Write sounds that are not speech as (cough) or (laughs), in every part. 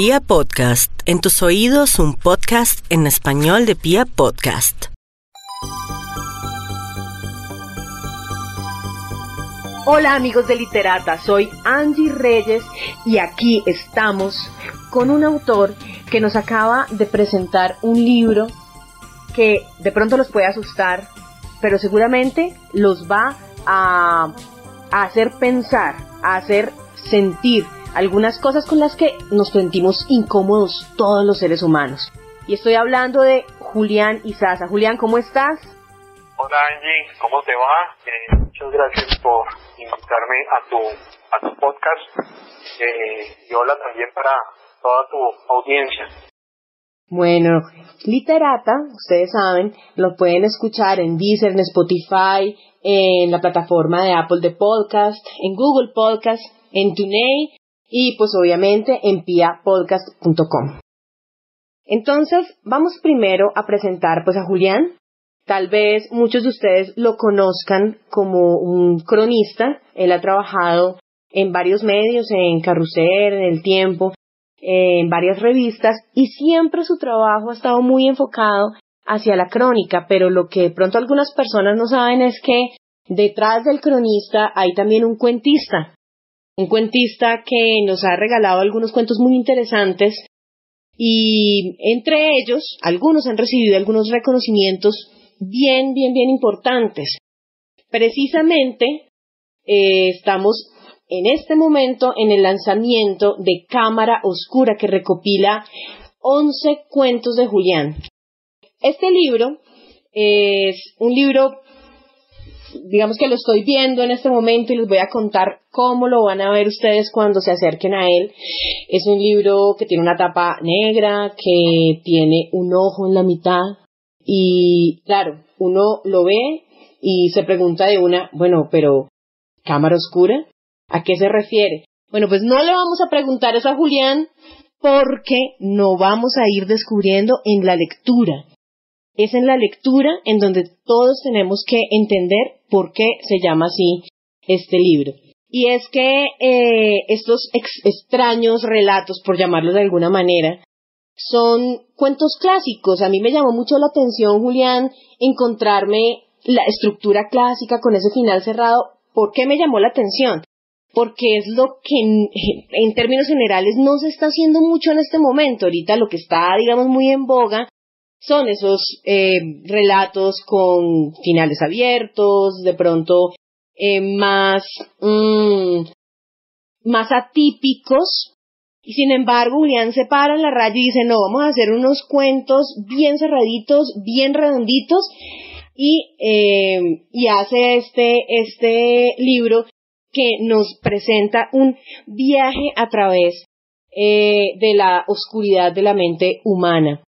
Pia Podcast, en tus oídos un podcast en español de Pia Podcast. Hola amigos de Literata, soy Angie Reyes y aquí estamos con un autor que nos acaba de presentar un libro que de pronto los puede asustar, pero seguramente los va a, a hacer pensar, a hacer sentir algunas cosas con las que nos sentimos incómodos todos los seres humanos. Y estoy hablando de Julián Izaza. Julián, ¿cómo estás? Hola Angie, ¿cómo te va? Eh, muchas gracias por invitarme a tu, a tu podcast eh, y hola también para toda tu audiencia. Bueno, Literata, ustedes saben, lo pueden escuchar en Deezer, en Spotify, en la plataforma de Apple de Podcast, en Google Podcast, en TuneIn y pues obviamente en piapodcast.com. Entonces, vamos primero a presentar pues a Julián. Tal vez muchos de ustedes lo conozcan como un cronista. Él ha trabajado en varios medios, en Carrusel, en El Tiempo, en varias revistas y siempre su trabajo ha estado muy enfocado hacia la crónica, pero lo que de pronto algunas personas no saben es que detrás del cronista hay también un cuentista, un cuentista que nos ha regalado algunos cuentos muy interesantes y entre ellos algunos han recibido algunos reconocimientos bien, bien, bien importantes. Precisamente eh, estamos en este momento en el lanzamiento de Cámara Oscura que recopila 11 cuentos de Julián. Este libro es un libro digamos que lo estoy viendo en este momento y les voy a contar cómo lo van a ver ustedes cuando se acerquen a él. Es un libro que tiene una tapa negra, que tiene un ojo en la mitad y claro, uno lo ve y se pregunta de una, bueno, pero cámara oscura, ¿a qué se refiere? Bueno, pues no le vamos a preguntar eso a Julián porque no vamos a ir descubriendo en la lectura es en la lectura en donde todos tenemos que entender por qué se llama así este libro. Y es que eh, estos extraños relatos, por llamarlos de alguna manera, son cuentos clásicos. A mí me llamó mucho la atención, Julián, encontrarme la estructura clásica con ese final cerrado. ¿Por qué me llamó la atención? Porque es lo que en, en términos generales no se está haciendo mucho en este momento. Ahorita lo que está, digamos, muy en boga son esos eh, relatos con finales abiertos, de pronto eh, más, mm, más atípicos. Y sin embargo, Julián se para en la raya y dice, no, vamos a hacer unos cuentos bien cerraditos, bien redonditos, y, eh, y hace este, este libro que nos presenta un viaje a través de la oscuridad de la mente humana.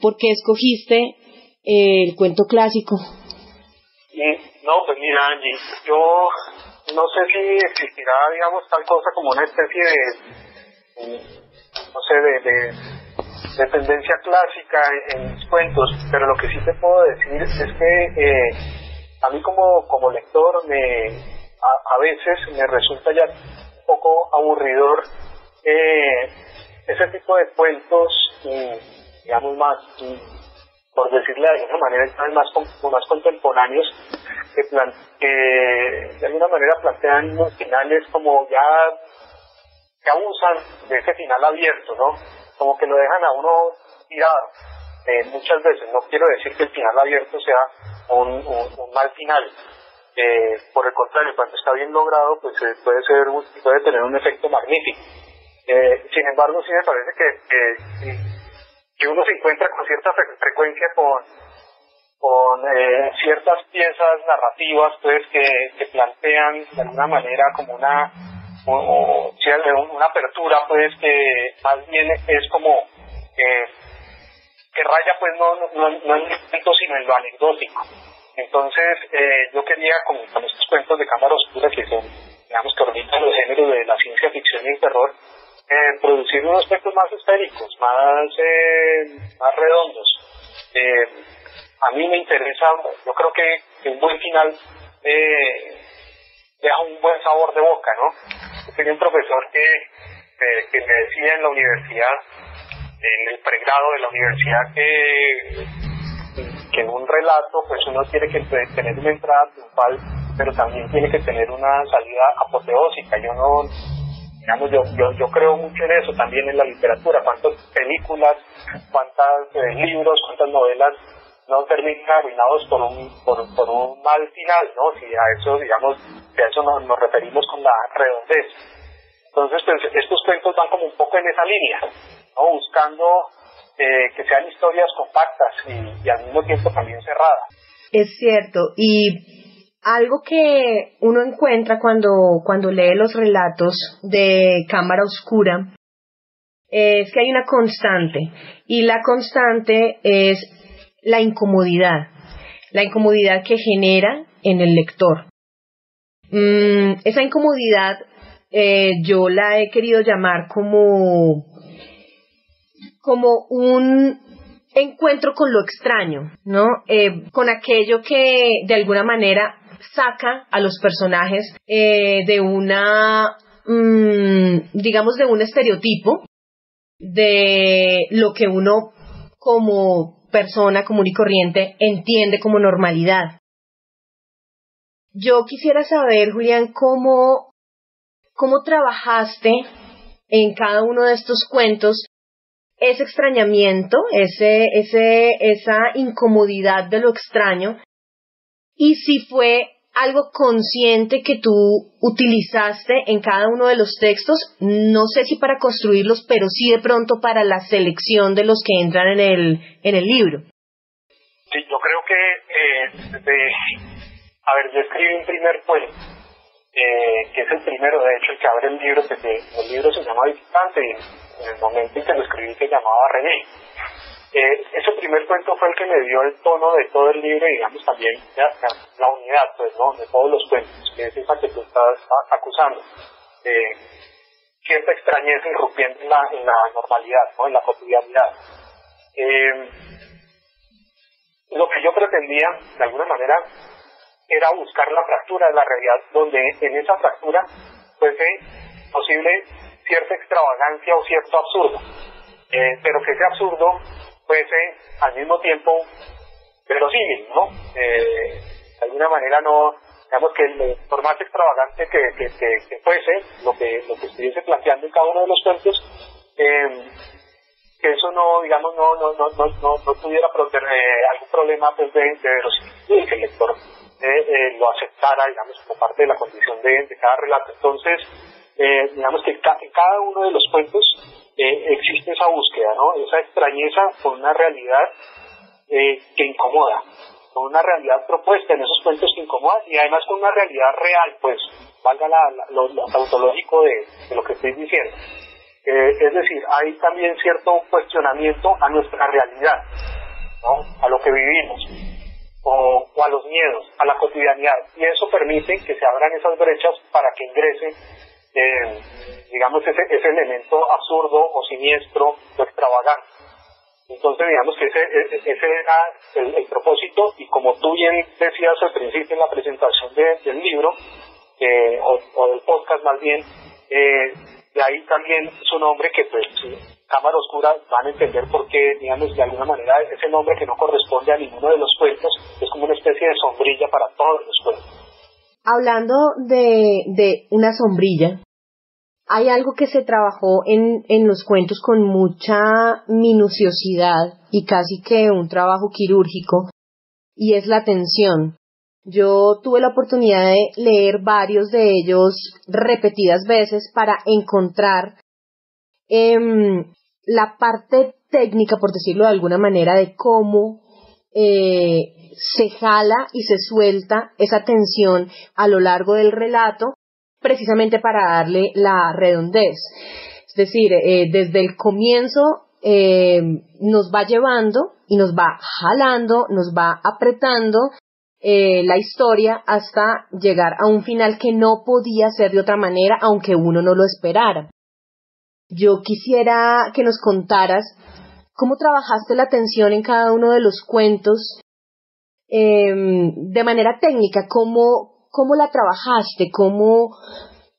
¿Por qué escogiste eh, el cuento clásico? No, pues mira, Angie, yo no sé si existirá, digamos, tal cosa como una especie de, no sé, de, tendencia clásica en, mis cuentos, pero lo que sí te puedo decir es que eh, a mí como, como lector me, a, veces me resulta ya un poco aburridor eh, ese tipo de cuentos digamos, más, por decirle de alguna manera, más, más contemporáneos, que, de alguna manera plantean unos finales como ya que abusan de ese final abierto, ¿no? Como que lo dejan a uno tirado. Eh, muchas veces, no quiero decir que el final abierto sea un, mal final. Eh, por el contrario, cuando está bien logrado, pues eh, puede ser puede tener un efecto magnífico. sin embargo, sí me parece que que uno se encuentra con cierta frecuencia con, con eh, ciertas piezas narrativas pues que, que, plantean de alguna manera como una o, una apertura pues que más bien es como eh, que raya pues no, no, no en el sino en lo anecdótico. Entonces eh, yo quería con, con, estos cuentos de cámara oscura que son digamos que orbitan los géneros de la ciencia ficción y el terror eh, producir unos aspectos más esféricos, más, eh, más redondos. Eh, a mí me interesa, yo creo que, un buen final eh, deja un buen sabor de boca, ¿no? Tenía un profesor que, que me decía en la universidad, en el pregrado de la universidad, que, que en un relato pues uno tiene que tener una entrada triunfal, pero también tiene que tener una salida apoteósica. Yo no, digamos, yo, yo, yo creo mucho en eso también en la literatura. ¿Cuántas películas, cuántos eh, libros, cuántas novelas no terminan arruinados por un, por, por un mal final, ¿no? Si a eso, digamos, a eso nos, referimos con la redondez. Entonces, pues, estos cuentos van como un poco en esa línea, ¿no? Buscando eh, que sean historias compactas y al mismo tiempo también cerradas. Es cierto, y algo que uno encuentra cuando, cuando lee los relatos de Cámara Oscura es que hay una constante, y la constante es la incomodidad, la incomodidad que genera en el lector. Mm, esa incomodidad eh, yo la he querido llamar como, como un encuentro con lo extraño, ¿no? Eh, con aquello que de alguna manera saca a los personajes eh, de una, mm, digamos, de un estereotipo de lo que uno como persona común y corriente entiende como normalidad. Yo quisiera saber, Julián, cómo, cómo trabajaste en cada uno de estos cuentos ese extrañamiento, ese, ese, esa incomodidad de lo extraño, y si fue algo consciente que tú utilizaste en cada uno de los textos, no sé si para construirlos, pero sí de pronto para la selección de los que entran en el, en el libro. Sí, yo creo que, eh, a ver, yo escribí un primer cuento, eh, que es el primero, de hecho, el que abre el libro, que el libro se llama Visitante, y en el momento en que lo escribí se llamaba René. Eh, ese primer cuento fue el que me dio el tono de todo el libro y digamos también la, unidad pues no de todos los cuentos que es esa que tú estás acusando eh, cierta extrañeza irrumpiendo en la, en la normalidad ¿no? en la cotidianidad. Eh, lo que yo pretendía de alguna manera era buscar la fractura de la realidad donde en esa fractura fuese posible cierta extravagancia o cierto absurdo. Eh, pero que ese absurdo fuese al mismo tiempo verosímil, ¿no? Eh, de alguna manera no, digamos que por más extravagante que, que, fuese lo que, lo que estuviese planteando en cada uno de los cuentos, eh, que eso no, digamos, no, no, no, no, no, tuviera eh, algún problema pues, de, de verosimilitud, que el lector eh, lo aceptara, digamos, como parte de la condición de, de cada relato. Entonces, digamos que en cada uno de los cuentos eh, existe esa búsqueda, ¿no? Esa extrañeza con una realidad eh, que incomoda, con una realidad propuesta en esos cuentos que incomoda y además con una realidad real, pues, valga la, lo, tautológico de, lo que estoy diciendo. Eh, es decir, hay también cierto cuestionamiento a nuestra realidad, ¿no? A lo que vivimos. O, o, a los miedos, a la cotidianidad. Y eso permite que se abran esas brechas para que ingrese eh, digamos, ese, ese elemento absurdo o siniestro o extravagante. Entonces, digamos que ese, e, ese era el, propósito y como tú bien decías al principio en la presentación del libro, eh, o, del podcast más bien, eh, de ahí también su nombre que pues Cámara Oscura van a entender por qué, digamos, de alguna manera ese nombre que no corresponde a ninguno de los cuentos es como una especie de sombrilla para. Hablando de, de una sombrilla, hay algo que se trabajó en, en los cuentos con mucha minuciosidad y casi que un trabajo quirúrgico, y es la tensión. Yo tuve la oportunidad de leer varios de ellos repetidas veces para encontrar eh, la parte técnica, por decirlo de alguna manera, de cómo eh, se jala y se suelta esa tensión a lo largo del relato, precisamente para darle la redondez. Es decir, eh, desde el comienzo eh, nos va llevando y nos va jalando, nos va apretando eh, la historia hasta llegar a un final que no podía ser de otra manera, aunque uno no lo esperara. Yo quisiera que nos contaras cómo trabajaste la tensión en cada uno de los cuentos de manera técnica, cómo, cómo la trabajaste, cómo,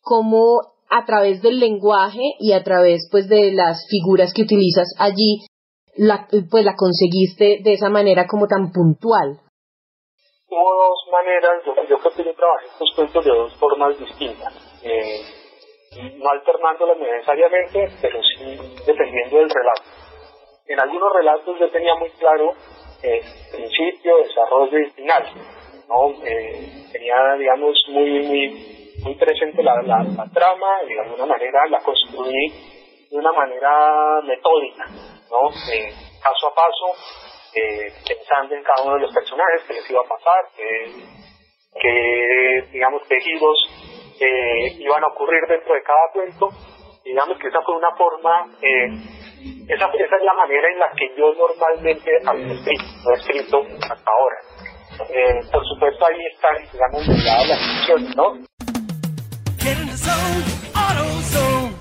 cómo a través del lenguaje y a través pues de las figuras que utilizas allí, la, pues la conseguiste de esa manera como tan puntual? Hubo dos maneras, yo, yo creo que yo trabajé estos cuentos de dos formas distintas. Eh, no alternándolas necesariamente, pero sí dependiendo del relato. En algunos relatos yo tenía muy claro eh, principio, desarrollo y final. ¿no? Eh, tenía, digamos, muy, muy, muy presente la, la, trama y de alguna manera la construí de una manera metódica, ¿no? Eh, paso a paso, eh, pensando en cada uno de los personajes que les iba a pasar, que, digamos, tejidos eh, iban a ocurrir dentro de cada cuento. Digamos que esa fue una forma, esa, es la manera en la que yo normalmente había escrito, he escrito hasta ahora. Eh, por supuesto ahí están, digamos, las funciones, ¿no?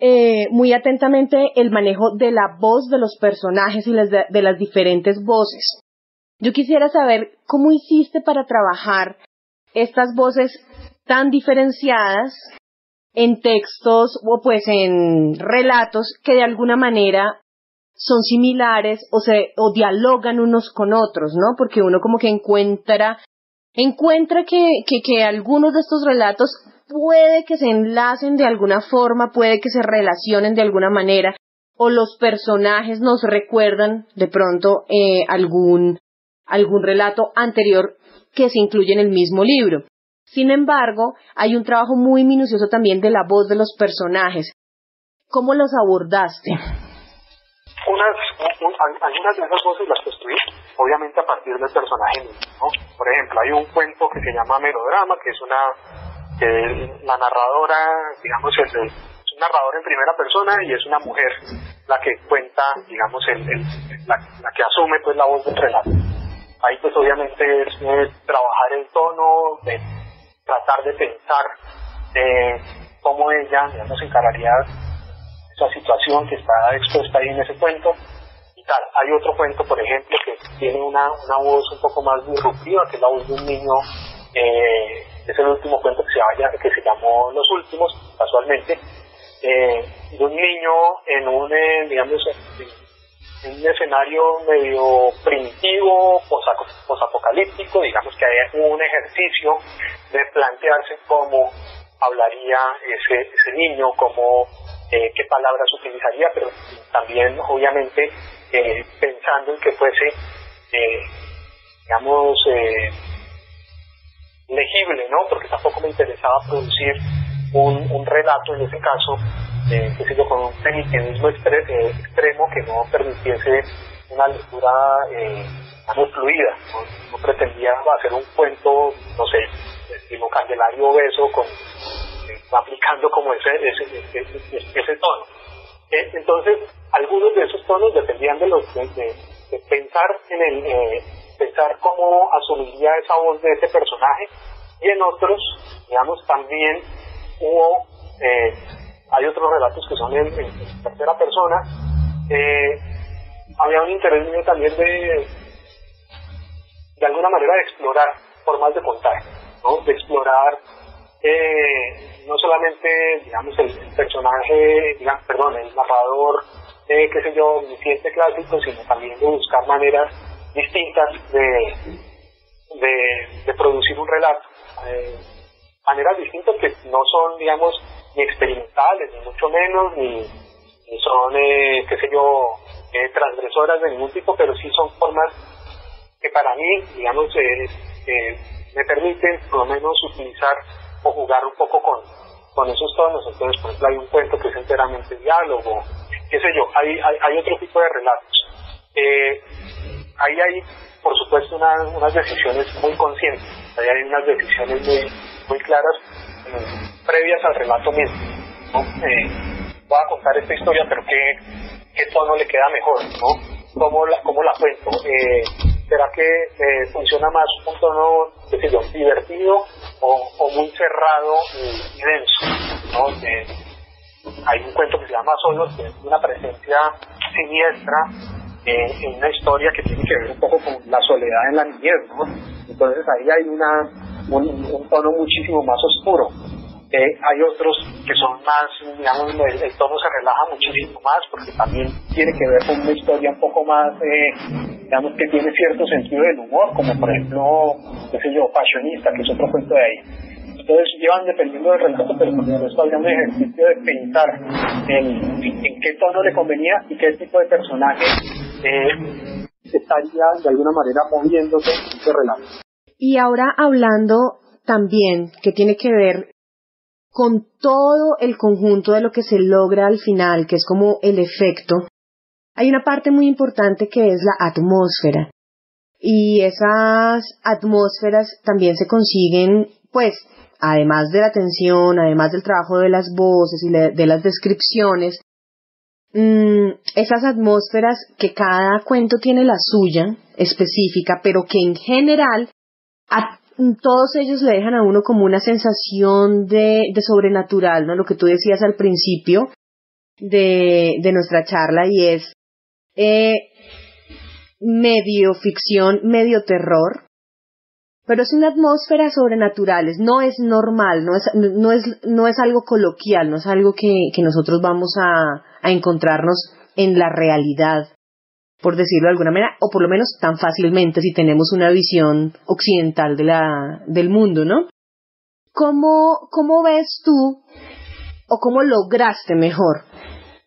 eh, muy atentamente el manejo de la voz de los personajes y las de, de las diferentes voces. Yo quisiera saber cómo hiciste para trabajar estas voces tan diferenciadas en textos o pues en relatos que de alguna manera son similares o se o dialogan unos con otros, ¿no? Porque uno como que encuentra encuentra que, que, que algunos de estos relatos puede que se enlacen de alguna forma, puede que se relacionen de alguna manera, o los personajes nos recuerdan de pronto eh, algún, algún relato anterior que se incluye en el mismo libro. Sin embargo, hay un trabajo muy minucioso también de la voz de los personajes. ¿Cómo los abordaste? Unas, algunas de esas voces las construí, obviamente a partir del personaje mismo. Por ejemplo, hay un cuento que se llama Melodrama, que es una la narradora, digamos, es, un narrador en primera persona y es una mujer la que cuenta, digamos, el, la, que asume pues la voz del relato. Ahí pues obviamente es, trabajar el tono, de tratar de pensar eh, cómo ella, digamos, encararía esa situación que está expuesta ahí en ese cuento y tal. Hay otro cuento, por ejemplo, que tiene una, una voz un poco más disruptiva, que es la voz de un niño eh, es el último cuento que se, vaya, que se llamó Los Últimos, casualmente, eh, de un niño en un, eh, digamos, en un escenario medio primitivo, posapocalíptico, digamos que hay un ejercicio de plantearse cómo hablaría ese, ese niño, cómo, eh, qué palabras utilizaría, pero también, obviamente, eh, pensando en que fuese, eh, digamos, legible, ¿no? Porque tampoco me interesaba producir un, un relato, en ese caso, eh, con un feminismo eh, extremo que no permitiese una lectura, eh, fluida. ¿no? pretendía hacer un cuento, no sé, estilo Candelario Obeso, con, eh, aplicando como ese, ese, ese, ese tono. Eh, entonces, algunos de esos tonos dependían de, los, de, de pensar en el pensar cómo asumiría esa voz de ese personaje y en otros, digamos, también hubo, eh, hay otros relatos que son en, tercera persona, eh, había un interés mío también de, de alguna manera, de explorar formas de contar, ¿no? de explorar eh, no solamente, digamos, el, personaje, digamos, perdón, el narrador, eh, qué sé yo, cliente clásico, sino también de buscar maneras distintas de, de, producir un relato. Eh, maneras distintas que no son, digamos, ni experimentales, ni mucho menos, ni, son, eh, qué sé yo, eh, transgresoras de ningún tipo, pero sí son formas que para mí, digamos, me permiten por lo menos utilizar o jugar un poco con, con esos tonos. Entonces, por ejemplo, hay un cuento que es enteramente diálogo, qué sé yo, hay, hay, hay otro tipo de relatos. Eh, ahí hay, por supuesto, unas decisiones muy conscientes, ahí hay unas decisiones muy, muy claras previas al relato mismo. Eh, voy a contar esta historia, pero ¿qué, qué tono le queda mejor? ¿no? ¿Cómo, la, cómo la cuento? Eh, ¿Será que eh, funciona más un tono, yo, divertido o, o muy cerrado y, denso? ¿no? Eh, hay un cuento que se llama Solos, que es una presencia siniestra eh, en una historia que tiene que ver un poco con la soledad en la niñez. Entonces ahí hay una, un, tono muchísimo más oscuro. Eh, hay otros que son más, digamos, el, tono se relaja muchísimo más porque también tiene que ver con una historia un poco más, eh, digamos, que tiene cierto sentido del humor, como por ejemplo, qué sé yo, Fashionista, que es otro cuento de ahí. Entonces llevan dependiendo del relato, pero por esto había un ejercicio de pensar en, en, qué tono le convenía y qué tipo de personaje eh, estaría de alguna manera moviéndose en ese relato. Y ahora hablando también que tiene que ver con todo el conjunto de lo que se logra al final, que es como el efecto, hay una parte muy importante que es la atmósfera. Y esas atmósferas también se consiguen, pues, además de la atención, además del trabajo de las voces y de las descripciones, mm, esas atmósferas que cada cuento tiene la suya específica, pero que en general a todos ellos le dejan a uno como una sensación de, de sobrenatural, ¿no? Lo que tú decías al principio de, de nuestra charla y es eh, medio ficción, medio terror, pero es una atmósfera sobrenatural, no es normal, no es, no es, no es algo coloquial, no es algo que, que nosotros vamos a, a encontrarnos en la realidad, por decirlo de alguna manera, o por lo menos tan fácilmente si tenemos una visión occidental de la, del mundo, ¿no? ¿Cómo, cómo ves tú, o cómo lograste mejor,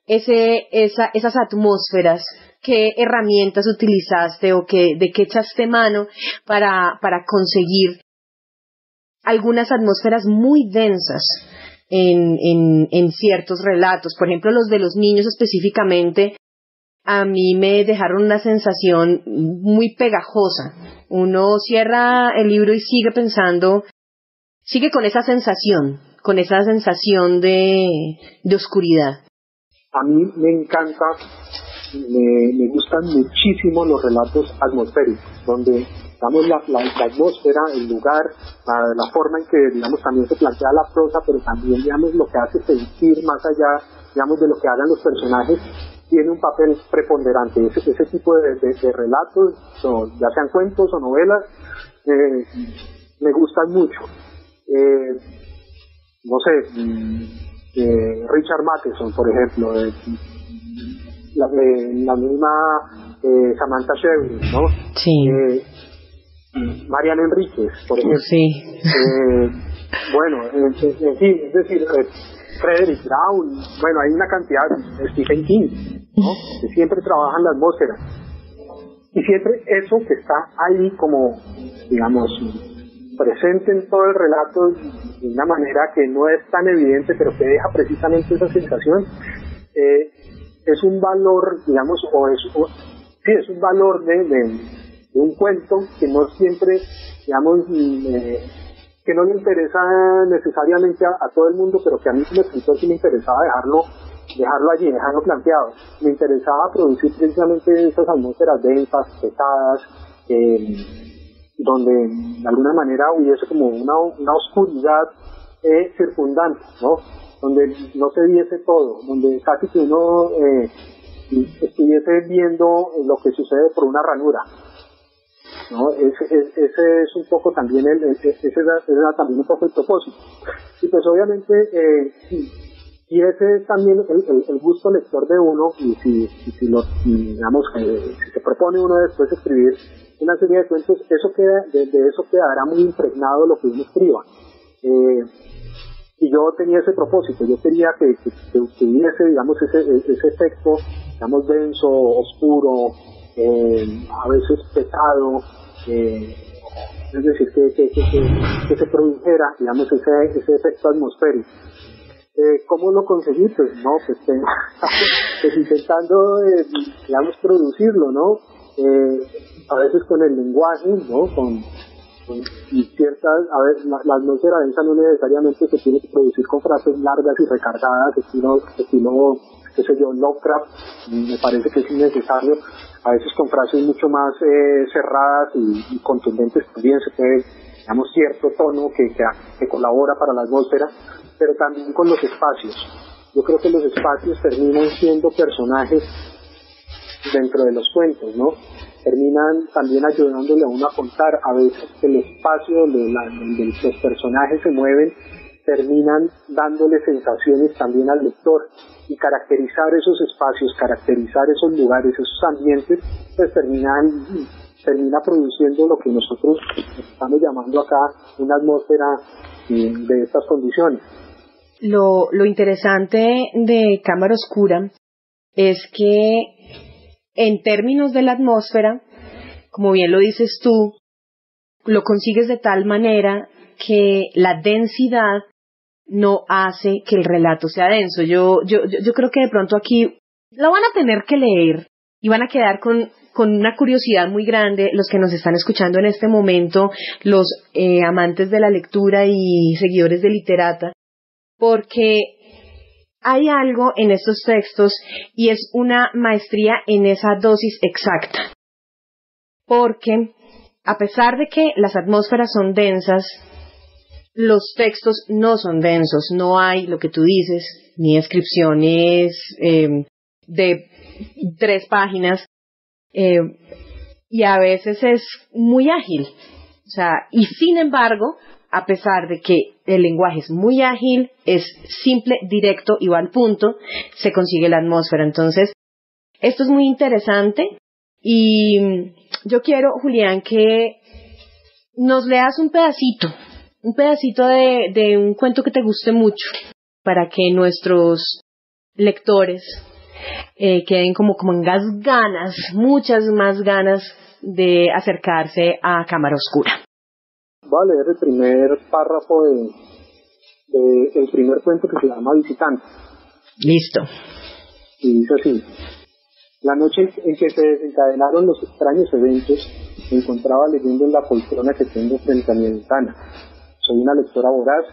ese, esa, esas atmósferas qué herramientas utilizaste o qué, de qué echaste mano para, para conseguir algunas atmósferas muy densas en, en, en ciertos relatos. Por ejemplo, los de los niños específicamente, a mí me dejaron una sensación muy pegajosa. Uno cierra el libro y sigue pensando, sigue con esa sensación, con esa sensación de, de oscuridad. A mí me encanta me, gustan muchísimo los relatos atmosféricos, donde digamos la, la, atmósfera, el lugar, la, forma en que digamos también se plantea la prosa, pero también digamos lo que hace sentir más allá digamos de lo que hagan los personajes tiene un papel preponderante. Ese, ese tipo de, relatos, ya sean cuentos o novelas, eh, me gustan mucho. Eh, no sé, mm, eh, Richard Matheson, por ejemplo, la, eh, la misma eh, Samantha Shevlin, ¿no? Sí. Eh, Mariana Enríquez, por ejemplo. Sí. Eh, bueno, en, fin, es decir, eh, Frederick Brown, bueno, hay una cantidad, Stephen King, ¿no? Que siempre trabajan la atmósfera. Y siempre eso que está ahí como, digamos, presente en todo el relato de una manera que no es tan evidente, pero que deja precisamente esa sensación, eh, es un valor, digamos, o es, sí, es un valor de, de, un cuento que no siempre, digamos, eh, que no le interesa necesariamente a, todo el mundo, pero que a mí como escritor sí me interesaba dejarlo, dejarlo allí, dejarlo planteado. Me interesaba producir precisamente esas atmósferas densas, pesadas, eh, donde de alguna manera hubiese como una, una oscuridad eh, circundante, ¿no? Donde no se viese todo, donde casi que uno eh, estuviese viendo lo que sucede por una ranura. ¿no? Ese, es un poco también el, ese, también un poco el propósito. Y pues obviamente, eh, y ese es también el, gusto lector de uno, y si, si lo, digamos, eh, si se propone uno después escribir una serie de cuentos, eso queda, de, eso quedará muy impregnado lo que uno escriba. Eh, y yo tenía ese propósito, yo quería que, tuviese, digamos, ese, ese efecto, digamos, denso, oscuro, eh, a veces pesado, eh, es decir, que, que, que, se produjera, digamos, ese, ese efecto atmosférico. Eh, ¿Cómo lo conseguí? Pues no, pues, (laughs) pues intentando, eh, digamos, producirlo, ¿no? A veces con el lenguaje, ¿no? Con, y ciertas, a ver, la, la atmósfera densa no necesariamente se tiene que producir con frases largas y recargadas, estilo, estilo qué sé yo, Lovecraft, me parece que es innecesario, a veces con frases mucho más eh, cerradas y, contundentes también se puede, digamos, cierto tono que, que, colabora para la atmósfera, pero también con los espacios. Yo creo que los espacios terminan siendo personajes dentro de los cuentos, ¿no? Terminan también ayudándole a uno a contar a veces el espacio donde, donde los personajes se mueven terminan dándole sensaciones también al lector y caracterizar esos espacios, caracterizar esos lugares, esos ambientes, pues terminan termina produciendo lo que nosotros estamos llamando acá una atmósfera eh, de estas condiciones. Lo, lo interesante de Cámara Oscura es que en términos de la atmósfera, como bien lo dices tú, lo consigues de tal manera que la densidad no hace que el relato sea denso. Yo, yo, yo creo que de pronto aquí lo van a tener que leer y van a quedar con, con una curiosidad muy grande los que nos están escuchando en este momento, los eh, amantes de la lectura y seguidores de literata, porque hay algo en estos textos y es una maestría en esa dosis exacta. Porque a pesar de que las atmósferas son densas, los textos no son densos, no hay lo que tú dices, ni descripciones eh, de tres páginas, eh, y a veces es muy ágil. O sea, y sin embargo, a pesar de que el lenguaje es muy ágil, es simple, directo y va al punto, se consigue la atmósfera. Entonces, esto es muy interesante y yo quiero, Julián, que nos leas un pedacito un pedacito de, un cuento que te guste mucho para que nuestros lectores eh, queden como con ganas, muchas más ganas de acercarse a Cámara Oscura. Voy a leer el primer párrafo de, de el primer cuento que se llama Visitante. Listo. Y dice así. La noche en que se desencadenaron los extraños eventos, me encontraba leyendo en la poltrona que tengo frente a mi ventana soy una lectora voraz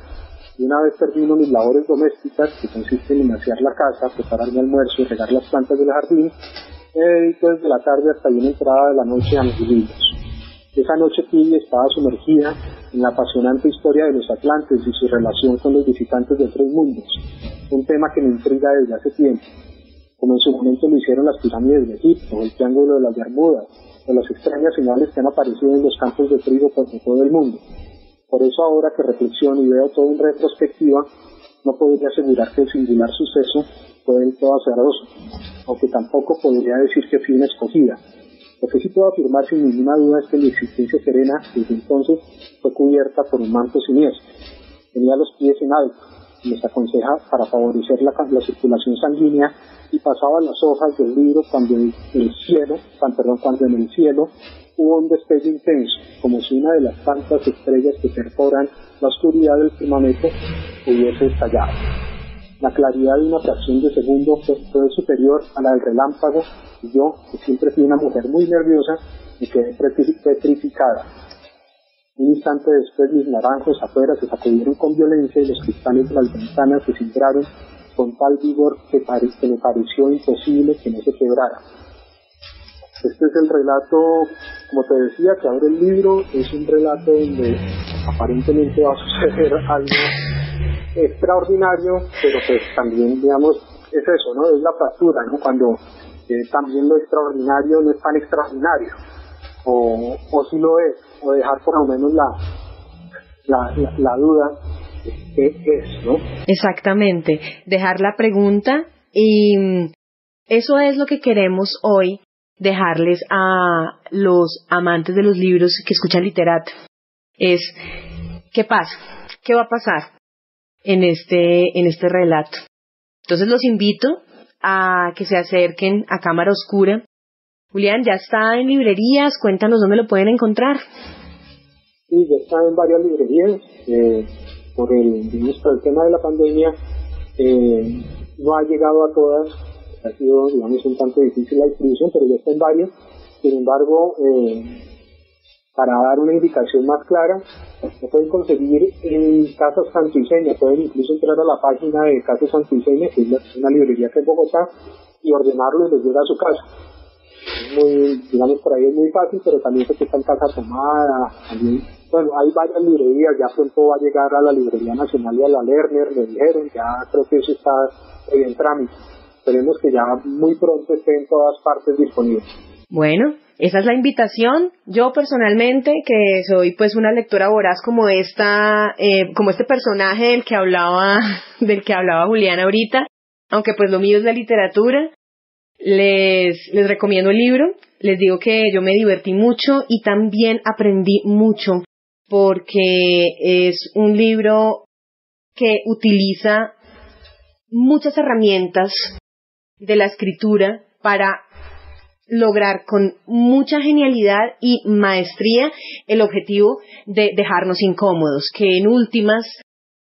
y una vez termino mis labores domésticas, que consisten en asear la casa, preparar mi almuerzo y regar las plantas del jardín, me dedico desde la tarde hasta bien entrada de la noche a mis libros. Esa noche tibia estaba sumergida en la apasionante historia de los atlantes y su relación con los visitantes de otros mundos, un tema que me intriga desde hace tiempo, como en su momento lo hicieron las pirámides de Egipto, el Triángulo de las Bermudas, o las extrañas señales que han aparecido en los campos de trigo por todo el mundo. Por eso ahora que reflexiono y veo todo en retrospectiva, no podría asegurar que el singular suceso fue del todo azaroso, aunque tampoco podría decir que fui una escogida. Puedo afirmar sin ninguna duda es que mi existencia serena desde entonces fue cubierta por un manto siniestro. Tenía los pies en alto, les aconseja para favorecer la, circulación sanguínea y pasaba las hojas del libro cuando en el cielo, perdón, cuando en el cielo hubo un destello intenso, como si una de las tantas estrellas que perforan la oscuridad del firmamento hubiese estallado. La claridad de una fracción de segundo fue, superior a la del relámpago y yo, que siempre fui una mujer muy nerviosa, me quedé petrificada. Un instante después mis naranjos afuera se sacudieron con violencia y los cristales de las ventanas se cintraron con tal vigor que, que me pareció imposible que no se quebrara. Este es el relato, como te decía, que abre el libro, es un relato donde aparentemente va a suceder (laughs) algo extraordinario, pero pues también, digamos, es eso, ¿no? Es la fractura, ¿no? Cuando eh, también lo extraordinario no es tan extraordinario, o, o si lo es, o dejar por lo menos la, la, la, duda de qué es, ¿no? Exactamente, dejar la pregunta y mm, eso es lo que queremos hoy dejarles a los amantes de los libros que escuchan literato es ¿qué pasa? ¿Qué va a pasar en este, en este relato? Entonces los invito a que se acerquen a Cámara Oscura. Julián, ya está en librerías, cuéntanos dónde lo pueden encontrar. Sí, ya está en varias librerías. Eh, por, el, por el tema de la pandemia, eh, no ha llegado a todas ha sido, digamos, un tanto difícil la distribución, pero ya está en varios. Sin embargo, eh, para dar una indicación más clara, lo pueden conseguir en Casa Santuiseña, pueden incluso entrar a la página de Casa Santuiseña, que es una librería que en Bogotá, y ordenarlo y les llega a su casa. muy, digamos, por ahí es muy fácil, pero también se está en Casa Tomada, bueno, hay varias librerías, ya pronto va a llegar a la Librería Nacional y a la Lerner, me dijeron, ya creo que eso está en trámite. Esperemos que ya muy pronto esté en todas partes disponible. Bueno, esa es la invitación. Yo personalmente, que soy pues una lectora voraz como esta, eh, como este personaje del que hablaba, (laughs) del que hablaba Julián ahorita, aunque pues lo mío es la literatura, les, les recomiendo el libro. Les digo que yo me divertí mucho y también aprendí mucho porque es un libro que utiliza muchas herramientas de la escritura para lograr con mucha genialidad y maestría el objetivo de dejarnos incómodos, que en últimas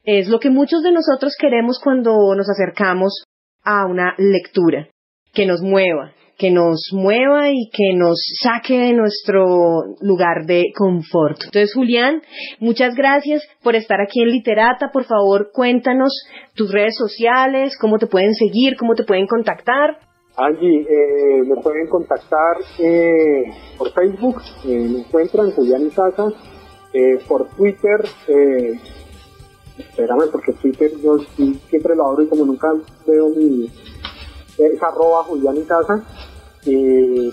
es lo que muchos de nosotros queremos cuando nos acercamos a una lectura, que nos mueva, que nos mueva y que nos saque de nuestro lugar de confort. Entonces, Julián, muchas gracias por estar aquí en Literata. Por favor, cuéntanos tus redes sociales, cómo te pueden seguir, cómo te pueden contactar. Angie, eh, me pueden contactar eh, por Facebook, eh, me encuentran Julián Isaza, eh, por Twitter, eh, espérame porque Twitter yo siempre lo abro y como nunca veo mi, es arroba Julián Isaza,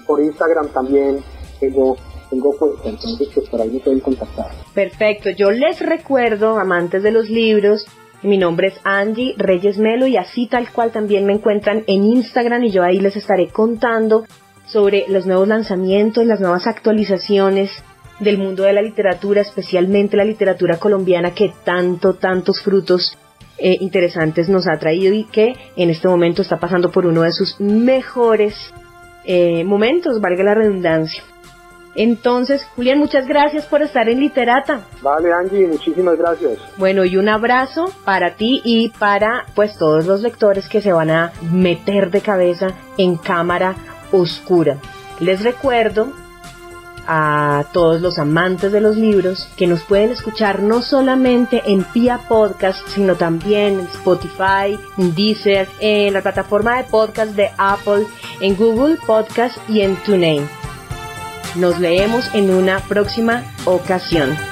por Instagram también tengo tengo cuenta, entonces pues por ahí me pueden contactar. Perfecto, yo les recuerdo, amantes de los libros, mi nombre es Angie Reyes Melo y así tal cual también me encuentran en Instagram y yo ahí les estaré contando sobre los nuevos lanzamientos, las nuevas actualizaciones del mundo de la literatura, especialmente la literatura colombiana que tanto, tantos frutos eh, interesantes nos ha traído y que en este momento está pasando por uno de sus mejores eh, momentos, valga la redundancia. Entonces, Julián, muchas gracias por estar en Literata. Vale, Angie, muchísimas gracias. Bueno, y un abrazo para ti y para pues todos los lectores que se van a meter de cabeza en cámara oscura. Les recuerdo a todos los amantes de los libros que nos pueden escuchar no solamente en Pia Podcast, sino también en Spotify, en Deezer, en la plataforma de podcast de Apple, en Google Podcast y en TuneIn. Nos leemos en una próxima ocasión.